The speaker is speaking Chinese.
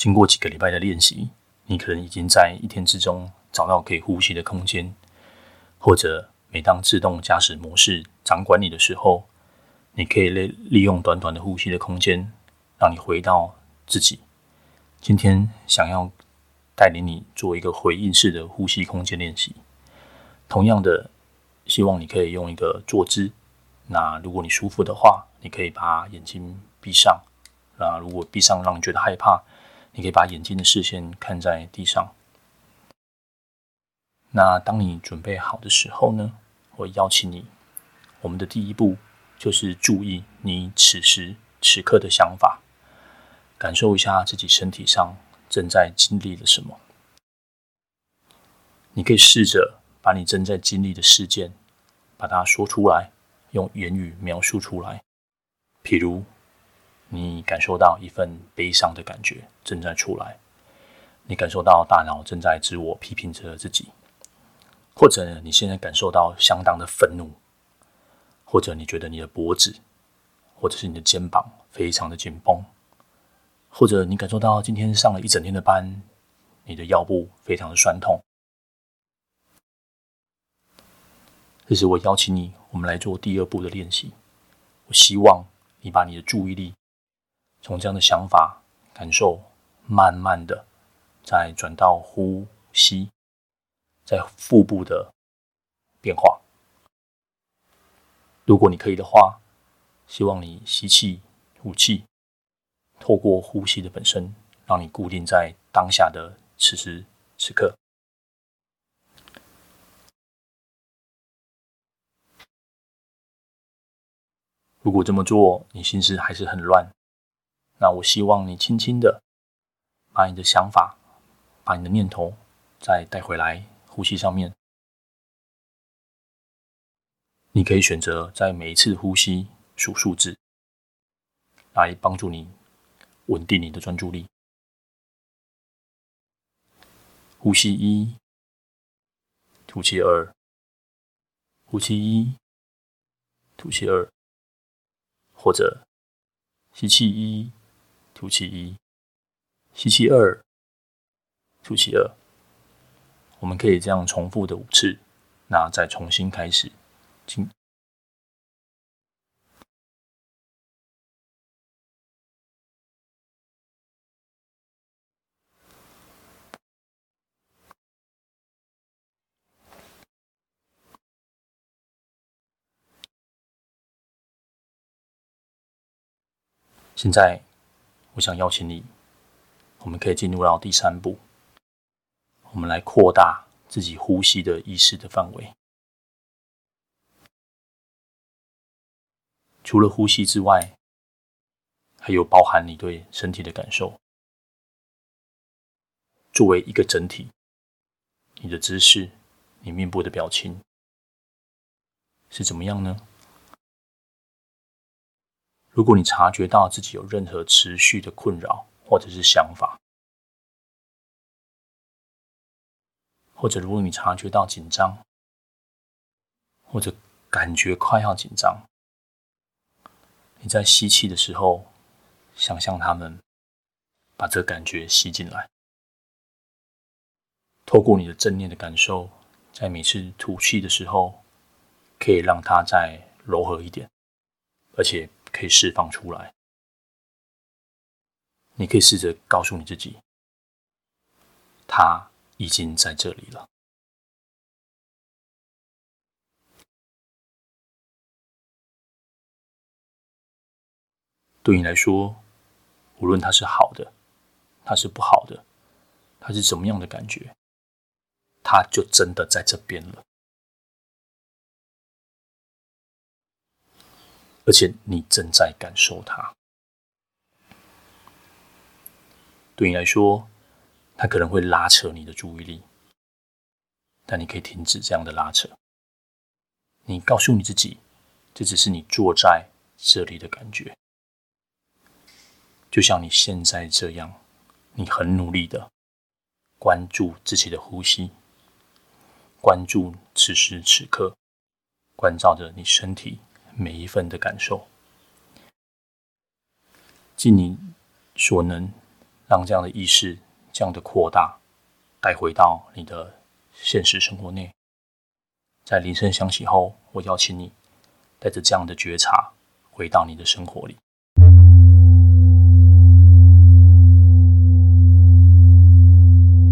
经过几个礼拜的练习，你可能已经在一天之中找到可以呼吸的空间，或者每当自动驾驶模式掌管你的时候，你可以利利用短短的呼吸的空间，让你回到自己。今天想要带领你做一个回应式的呼吸空间练习。同样的，希望你可以用一个坐姿。那如果你舒服的话，你可以把眼睛闭上。那如果闭上让你觉得害怕，你可以把眼睛的视线看在地上。那当你准备好的时候呢，我邀请你，我们的第一步就是注意你此时此刻的想法，感受一下自己身体上正在经历了什么。你可以试着把你正在经历的事件，把它说出来，用言语描述出来。譬如，你感受到一份悲伤的感觉正在出来，你感受到大脑正在自我批评着自己，或者你现在感受到相当的愤怒，或者你觉得你的脖子，或者是你的肩膀非常的紧绷，或者你感受到今天上了一整天的班，你的腰部非常的酸痛。这是我邀请你，我们来做第二步的练习。我希望你把你的注意力。从这样的想法、感受，慢慢的再转到呼吸，在腹部的变化。如果你可以的话，希望你吸气、吐气，透过呼吸的本身，让你固定在当下的此时此刻。如果这么做，你心思还是很乱。那我希望你轻轻的把你的想法、把你的念头再带回来呼吸上面。你可以选择在每一次呼吸数数字，来帮助你稳定你的专注力。呼吸一，吐气二，呼气一，吐气二，或者吸气一。吐气一，吸气二，吐气二。我们可以这样重复的五次，那再重新开始。进。现在。我想邀请你，我们可以进入到第三步，我们来扩大自己呼吸的意识的范围。除了呼吸之外，还有包含你对身体的感受。作为一个整体，你的姿势、你面部的表情是怎么样呢？如果你察觉到自己有任何持续的困扰，或者是想法，或者如果你察觉到紧张，或者感觉快要紧张，你在吸气的时候，想象他们把这感觉吸进来，透过你的正念的感受，在每次吐气的时候，可以让它再柔和一点，而且。可以释放出来。你可以试着告诉你自己，他已经在这里了。对你来说，无论它是好的，它是不好的，它是怎么样的感觉，它就真的在这边了。而且你正在感受它，对你来说，它可能会拉扯你的注意力，但你可以停止这样的拉扯。你告诉你自己，这只是你坐在这里的感觉，就像你现在这样，你很努力的关注自己的呼吸，关注此时此刻，关照着你身体。每一份的感受，尽你所能，让这样的意识这样的扩大带回到你的现实生活内。在铃声响起后，我邀请你带着这样的觉察回到你的生活里。